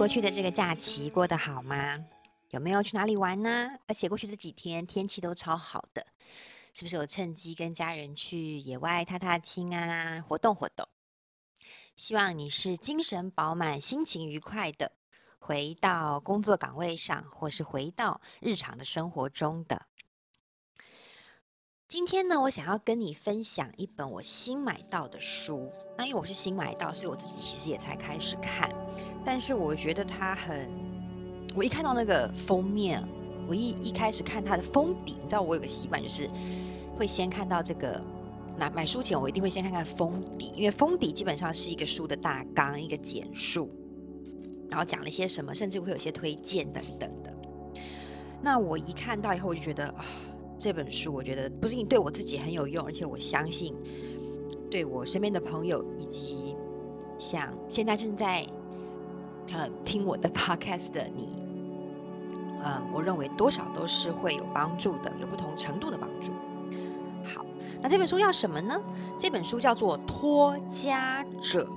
过去的这个假期过得好吗？有没有去哪里玩呢？而且过去这几天天气都超好的，是不是有趁机跟家人去野外踏踏青啊，活动活动？希望你是精神饱满、心情愉快的，回到工作岗位上，或是回到日常的生活中的。今天呢，我想要跟你分享一本我新买到的书。那因为我是新买到，所以我自己其实也才开始看。但是我觉得它很，我一看到那个封面，我一一开始看它的封底，你知道我有个习惯，就是会先看到这个。那买书前我一定会先看看封底，因为封底基本上是一个书的大纲，一个简述，然后讲了些什么，甚至会有些推荐等等的。那我一看到以后，我就觉得啊。这本书我觉得不仅仅对我自己很有用，而且我相信对我身边的朋友以及像现在正在呃听我的 podcast 的你，嗯，我认为多少都是会有帮助的，有不同程度的帮助。好，那这本书叫什么呢？这本书叫做《脱家者》，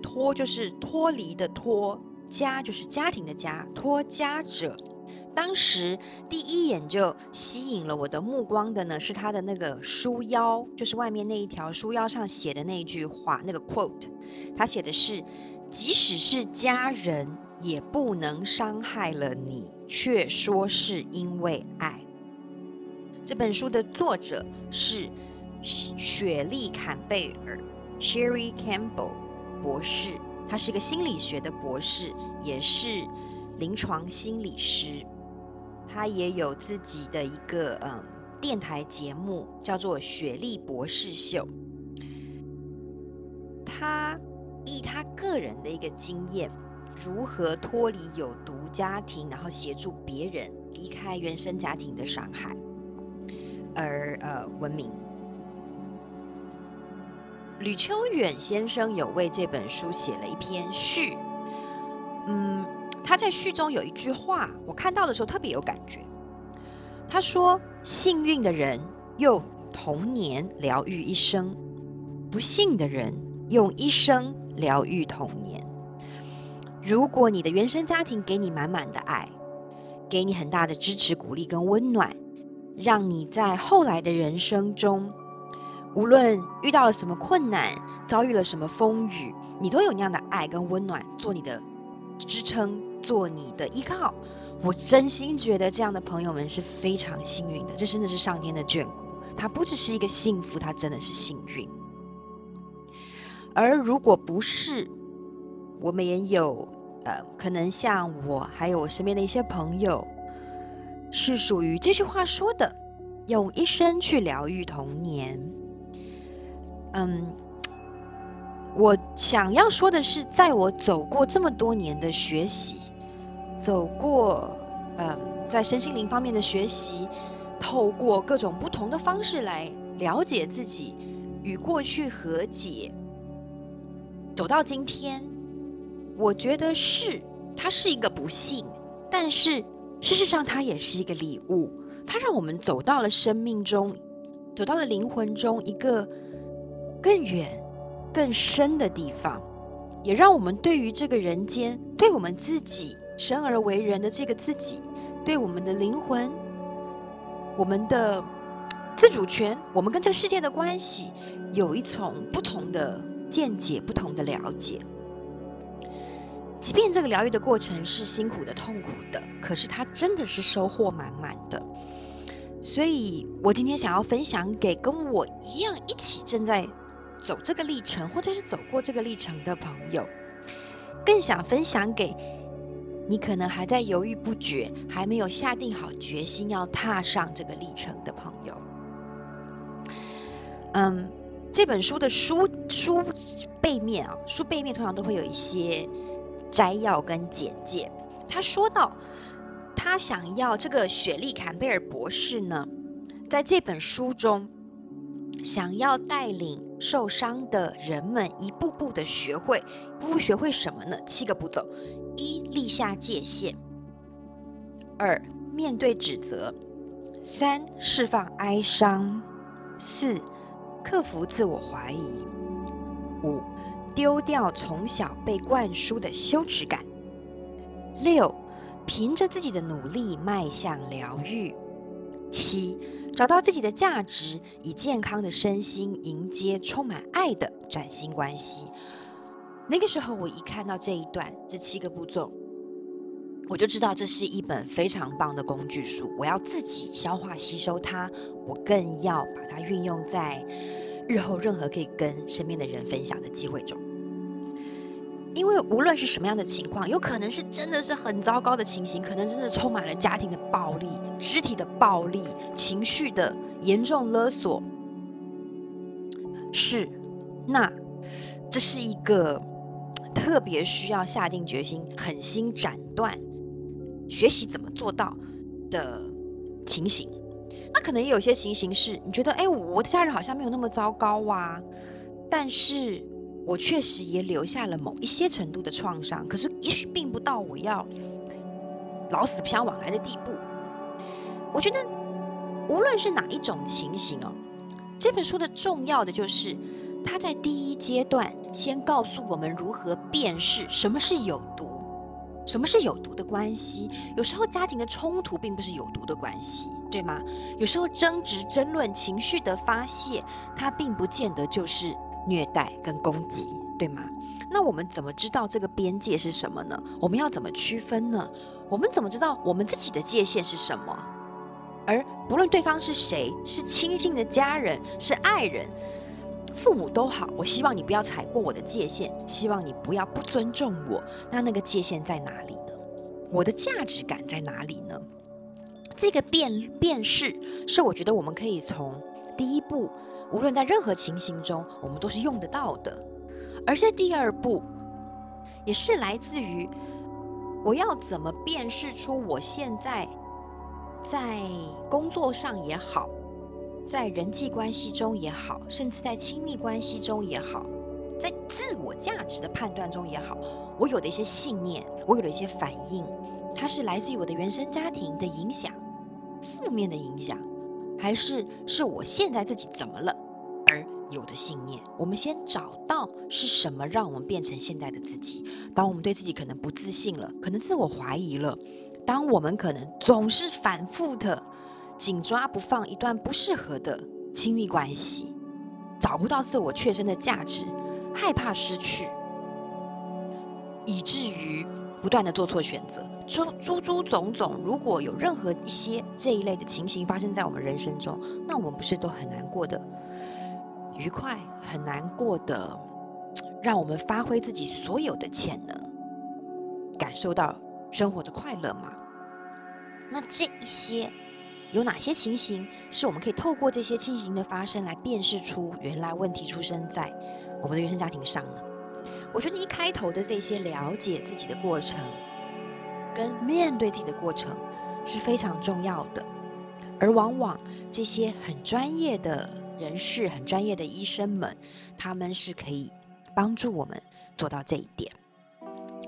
脱就是脱离的脱，家就是家庭的家，脱家者。当时第一眼就吸引了我的目光的呢，是他的那个书腰，就是外面那一条书腰上写的那一句话，那个 quote，他写的是：“即使是家人，也不能伤害了你，却说是因为爱。”这本书的作者是雪莉·坎贝尔 （Sherry Campbell） 博士，他是一个心理学的博士，也是临床心理师。他也有自己的一个嗯电台节目，叫做《雪莉博士秀》。他以他个人的一个经验，如何脱离有毒家庭，然后协助别人离开原生家庭的伤害，而呃闻名。吕秋远先生有为这本书写了一篇序，嗯。他在序中有一句话，我看到的时候特别有感觉。他说：“幸运的人用童年疗愈一生，不幸的人用一生疗愈童年。如果你的原生家庭给你满满的爱，给你很大的支持、鼓励跟温暖，让你在后来的人生中，无论遇到了什么困难，遭遇了什么风雨，你都有那样的爱跟温暖做你的支撑。”做你的依靠，我真心觉得这样的朋友们是非常幸运的，这真的是上天的眷顾。他不只是一个幸福，他真的是幸运。而如果不是，我们也有呃，可能像我，还有我身边的一些朋友，是属于这句话说的，用一生去疗愈童年。嗯。我想要说的是，在我走过这么多年的学习，走过嗯，在身心灵方面的学习，透过各种不同的方式来了解自己，与过去和解，走到今天，我觉得是它是一个不幸，但是事实上它也是一个礼物，它让我们走到了生命中，走到了灵魂中一个更远。更深的地方，也让我们对于这个人间，对我们自己生而为人的这个自己，对我们的灵魂，我们的自主权，我们跟这个世界的关系，有一种不同的见解，不同的了解。即便这个疗愈的过程是辛苦的、痛苦的，可是它真的是收获满满的。所以我今天想要分享给跟我一样一起正在。走这个历程，或者是走过这个历程的朋友，更想分享给你可能还在犹豫不决、还没有下定好决心要踏上这个历程的朋友。嗯，这本书的书书背面啊，书背面通常都会有一些摘要跟简介。他说到，他想要这个雪莉·坎贝尔博士呢，在这本书中。想要带领受伤的人们一步步的学会，一步步学会什么呢？七个步骤：一、立下界限；二、面对指责；三、释放哀伤；四、克服自我怀疑；五、丢掉从小被灌输的羞耻感；六，凭着自己的努力迈向疗愈。七，找到自己的价值，以健康的身心迎接充满爱的崭新关系。那个时候，我一看到这一段这七个步骤，我就知道这是一本非常棒的工具书。我要自己消化吸收它，我更要把它运用在日后任何可以跟身边的人分享的机会中。因为无论是什么样的情况，有可能是真的是很糟糕的情形，可能真的充满了家庭的暴力、肢体的暴力、情绪的严重勒索。是，那这是一个特别需要下定决心、狠心斩断、学习怎么做到的情形。那可能也有些情形是你觉得，哎，我的家人好像没有那么糟糕啊，但是。我确实也留下了某一些程度的创伤，可是也许并不到我要老死不相往来的地步。我觉得，无论是哪一种情形哦，这本书的重要的就是，它在第一阶段先告诉我们如何辨识什么是有毒，什么是有毒的关系。有时候家庭的冲突并不是有毒的关系，对吗？有时候争执、争论、情绪的发泄，它并不见得就是。虐待跟攻击，对吗？那我们怎么知道这个边界是什么呢？我们要怎么区分呢？我们怎么知道我们自己的界限是什么？而不论对方是谁，是亲近的家人，是爱人，父母都好，我希望你不要踩过我的界限，希望你不要不尊重我。那那个界限在哪里呢？我的价值感在哪里呢？这个辨辨识是我觉得我们可以从第一步。无论在任何情形中，我们都是用得到的。而在第二步，也是来自于我要怎么辨识出我现在在工作上也好，在人际关系中也好，甚至在亲密关系中也好，在自我价值的判断中也好，我有的一些信念，我有的一些反应，它是来自于我的原生家庭的影响，负面的影响。还是是我现在自己怎么了而有的信念？我们先找到是什么让我们变成现在的自己。当我们对自己可能不自信了，可能自我怀疑了，当我们可能总是反复的紧抓不放一段不适合的亲密关系，找不到自我确身的价值，害怕失去，以至于。不断的做错选择，诸诸诸种种，如果有任何一些这一类的情形发生在我们人生中，那我们不是都很难过的愉快，很难过的，让我们发挥自己所有的潜能，感受到生活的快乐吗？那这一些有哪些情形是我们可以透过这些情形的发生来辨识出原来问题出生在我们的原生家庭上呢？我觉得一开头的这些了解自己的过程，跟面对自己的过程是非常重要的，而往往这些很专业的人士、很专业的医生们，他们是可以帮助我们做到这一点。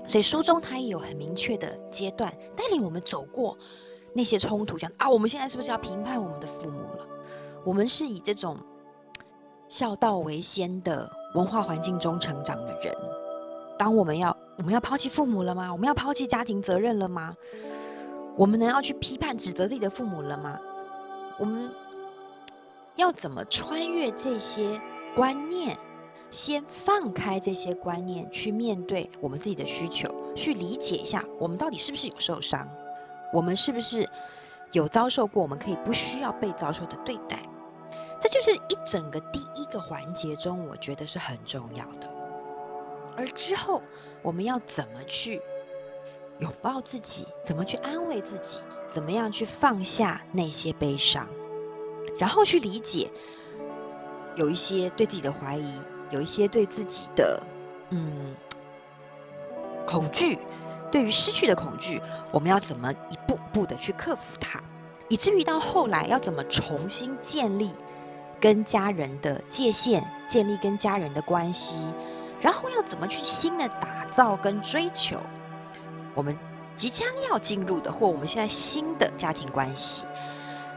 所以书中他也有很明确的阶段，带领我们走过那些冲突，讲啊，我们现在是不是要评判我们的父母了？我们是以这种孝道为先的文化环境中成长的人。当我们要我们要抛弃父母了吗？我们要抛弃家庭责任了吗？我们能要去批判指责自己的父母了吗？我们要怎么穿越这些观念，先放开这些观念，去面对我们自己的需求，去理解一下我们到底是不是有受伤？我们是不是有遭受过我们可以不需要被遭受的对待？这就是一整个第一个环节中，我觉得是很重要的。而之后，我们要怎么去拥抱自己？怎么去安慰自己？怎么样去放下那些悲伤？然后去理解，有一些对自己的怀疑，有一些对自己的嗯恐惧，对于失去的恐惧，我们要怎么一步步的去克服它？以至于到后来，要怎么重新建立跟家人的界限，建立跟家人的关系？然后要怎么去新的打造跟追求我们即将要进入的或我们现在新的家庭关系？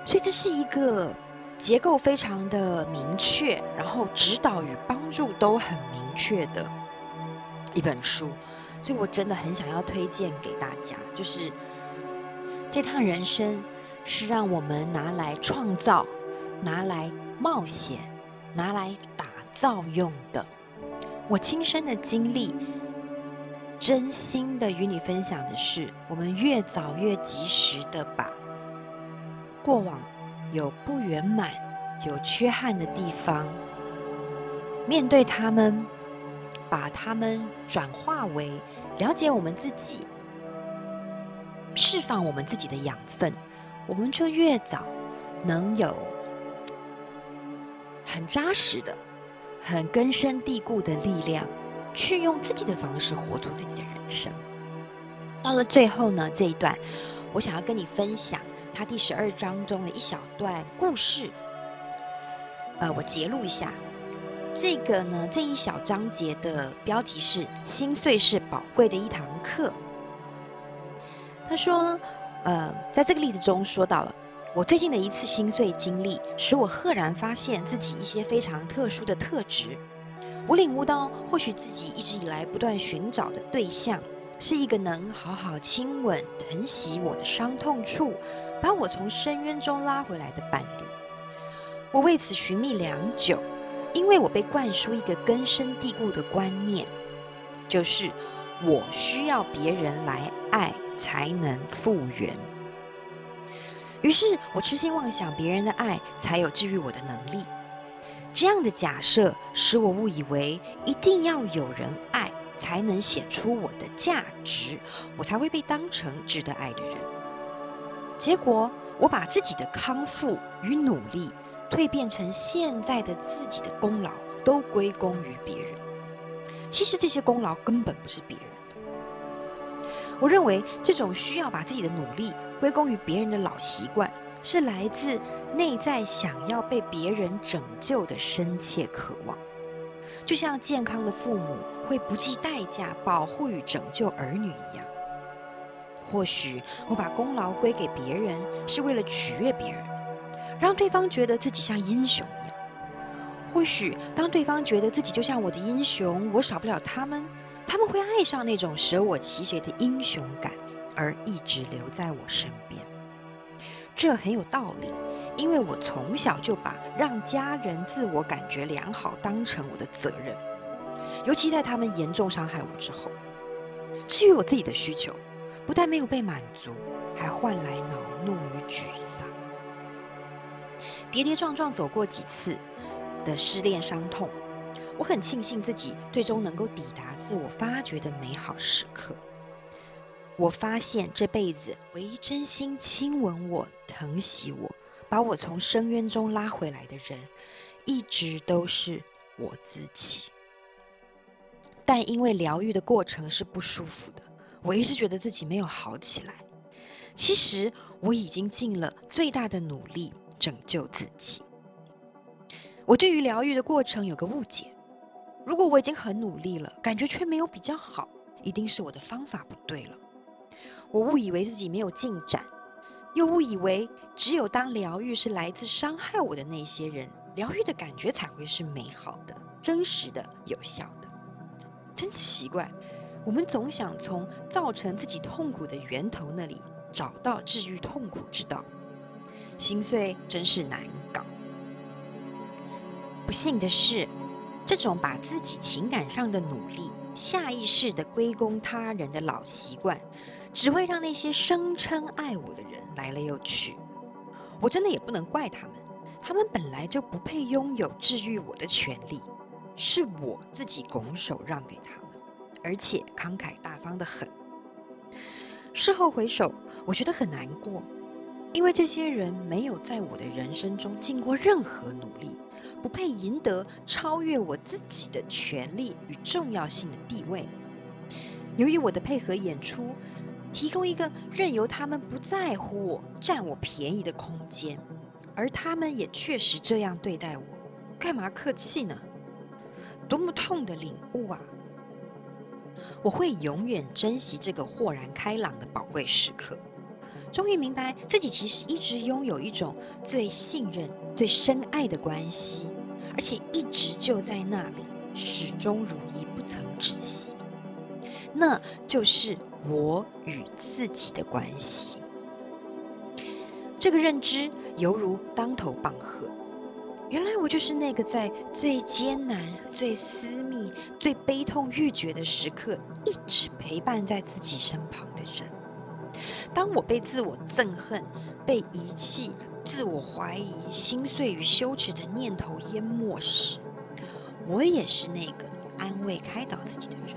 所以这是一个结构非常的明确，然后指导与帮助都很明确的一本书。所以我真的很想要推荐给大家，就是这趟人生是让我们拿来创造、拿来冒险、拿来打造用的。我亲身的经历，真心的与你分享的是，我们越早越及时的把过往有不圆满、有缺憾的地方，面对他们，把他们转化为了解我们自己、释放我们自己的养分，我们就越早能有很扎实的。很根深蒂固的力量，去用自己的方式活出自己的人生。到了最后呢，这一段我想要跟你分享他第十二章中的一小段故事。呃，我节录一下，这个呢，这一小章节的标题是“心碎是宝贵的一堂课”。他说，呃，在这个例子中说到了。我最近的一次心碎经历，使我赫然发现自己一些非常特殊的特质。我领悟到，或许自己一直以来不断寻找的对象，是一个能好好亲吻、疼惜我的伤痛处，把我从深渊中拉回来的伴侣。我为此寻觅良久，因为我被灌输一个根深蒂固的观念，就是我需要别人来爱才能复原。于是我痴心妄想别人的爱才有治愈我的能力，这样的假设使我误以为一定要有人爱才能显出我的价值，我才会被当成值得爱的人。结果我把自己的康复与努力蜕变成现在的自己的功劳都归功于别人，其实这些功劳根本不是别人的。我认为这种需要把自己的努力归功于别人的老习惯，是来自内在想要被别人拯救的深切渴望。就像健康的父母会不计代价保护与拯救儿女一样。或许我把功劳归给别人，是为了取悦别人，让对方觉得自己像英雄一样。或许当对方觉得自己就像我的英雄，我少不了他们，他们会爱上那种舍我其谁的英雄感。而一直留在我身边，这很有道理，因为我从小就把让家人自我感觉良好当成我的责任，尤其在他们严重伤害我之后。至于我自己的需求，不但没有被满足，还换来恼怒与沮丧。跌跌撞撞走过几次的失恋伤痛，我很庆幸自己最终能够抵达自我发掘的美好时刻。我发现这辈子唯一真心亲吻我、疼惜我、把我从深渊中拉回来的人，一直都是我自己。但因为疗愈的过程是不舒服的，我一直觉得自己没有好起来。其实我已经尽了最大的努力拯救自己。我对于疗愈的过程有个误解：如果我已经很努力了，感觉却没有比较好，一定是我的方法不对了。我误以为自己没有进展，又误以为只有当疗愈是来自伤害我的那些人，疗愈的感觉才会是美好的、真实的、有效的。真奇怪，我们总想从造成自己痛苦的源头那里找到治愈痛苦之道，心碎真是难搞。不幸的是，这种把自己情感上的努力下意识地归功他人的老习惯。只会让那些声称爱我的人来了又去，我真的也不能怪他们，他们本来就不配拥有治愈我的权利，是我自己拱手让给他们，而且慷慨大方得很。事后回首，我觉得很难过，因为这些人没有在我的人生中尽过任何努力，不配赢得超越我自己的权利与重要性的地位。由于我的配合演出。提供一个任由他们不在乎我、占我便宜的空间，而他们也确实这样对待我，干嘛客气呢？多么痛的领悟啊！我会永远珍惜这个豁然开朗的宝贵时刻，终于明白自己其实一直拥有一种最信任、最深爱的关系，而且一直就在那里，始终如一，不曾止息。那就是我与自己的关系。这个认知犹如当头棒喝。原来我就是那个在最艰难、最私密、最悲痛欲绝的时刻，一直陪伴在自己身旁的人。当我被自我憎恨、被遗弃、自我怀疑、心碎与羞耻的念头淹没时，我也是那个安慰、开导自己的人。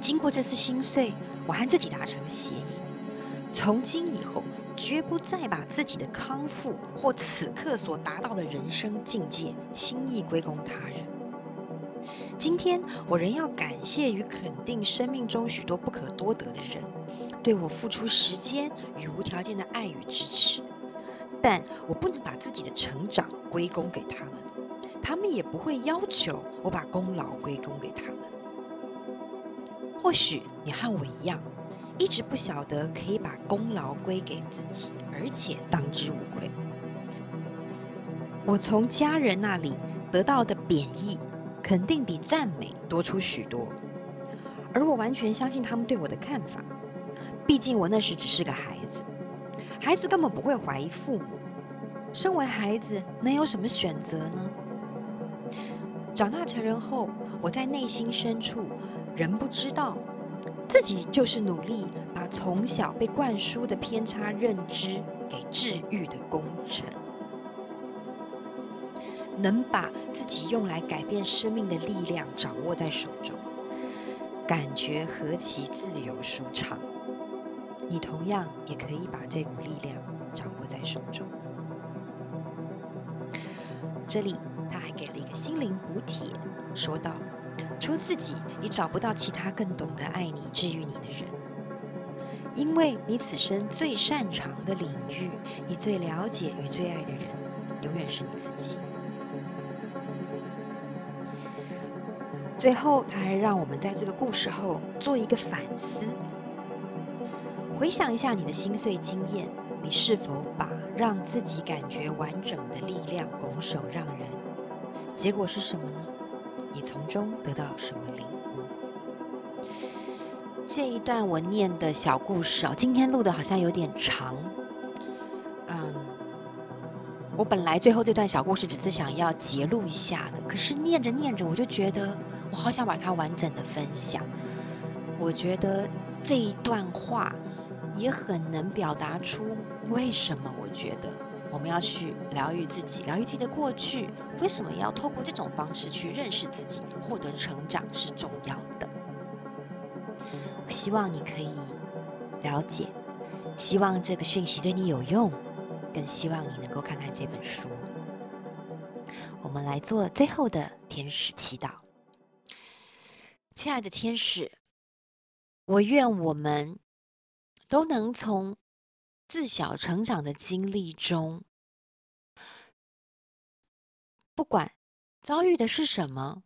经过这次心碎，我和自己达成协议。从今以后，绝不再把自己的康复或此刻所达到的人生境界轻易归功他人。今天，我仍要感谢与肯定生命中许多不可多得的人，对我付出时间与无条件的爱与支持。但我不能把自己的成长归功给他们，他们也不会要求我把功劳归功给他们。或许你和我一样。一直不晓得可以把功劳归给自己，而且当之无愧。我从家人那里得到的贬义，肯定比赞美多出许多，而我完全相信他们对我的看法。毕竟我那时只是个孩子，孩子根本不会怀疑父母。身为孩子，能有什么选择呢？长大成人后，我在内心深处仍不知道。自己就是努力把从小被灌输的偏差认知给治愈的功臣，能把自己用来改变生命的力量掌握在手中，感觉何其自由舒畅。你同样也可以把这股力量掌握在手中。这里他还给了一个心灵补帖，说道。除了自己，你找不到其他更懂得爱你、治愈你的人，因为你此生最擅长的领域，你最了解与最爱的人，永远是你自己。最后，他还让我们在这个故事后做一个反思，回想一下你的心碎经验，你是否把让自己感觉完整的力量拱手让人？结果是什么呢？你从中得到什么领悟？这一段我念的小故事哦，今天录的好像有点长。嗯，我本来最后这段小故事只是想要截录一下的，可是念着念着，我就觉得我好想把它完整的分享。我觉得这一段话也很能表达出为什么我觉得。我们要去疗愈自己，疗愈自己的过去。为什么要透过这种方式去认识自己，获得成长是重要的。我希望你可以了解，希望这个讯息对你有用，更希望你能够看看这本书。我们来做最后的天使祈祷。亲爱的天使，我愿我们都能从。自小成长的经历中，不管遭遇的是什么，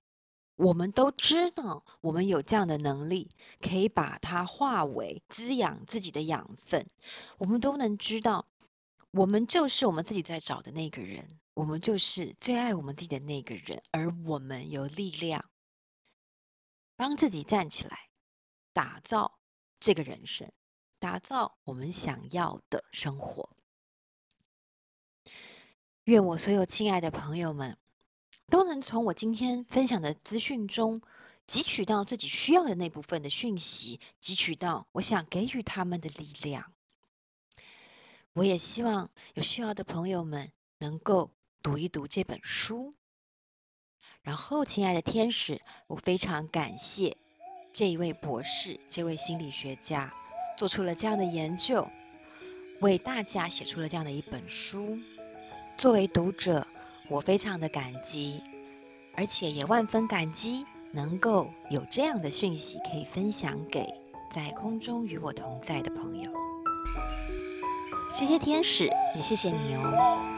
我们都知道，我们有这样的能力，可以把它化为滋养自己的养分。我们都能知道，我们就是我们自己在找的那个人，我们就是最爱我们自己的那个人，而我们有力量帮自己站起来，打造这个人生。打造我们想要的生活。愿我所有亲爱的朋友们都能从我今天分享的资讯中汲取到自己需要的那部分的讯息，汲取到我想给予他们的力量。我也希望有需要的朋友们能够读一读这本书。然后，亲爱的天使，我非常感谢这一位博士，这位心理学家。做出了这样的研究，为大家写出了这样的一本书。作为读者，我非常的感激，而且也万分感激能够有这样的讯息可以分享给在空中与我同在的朋友。谢谢天使，也谢谢你哦。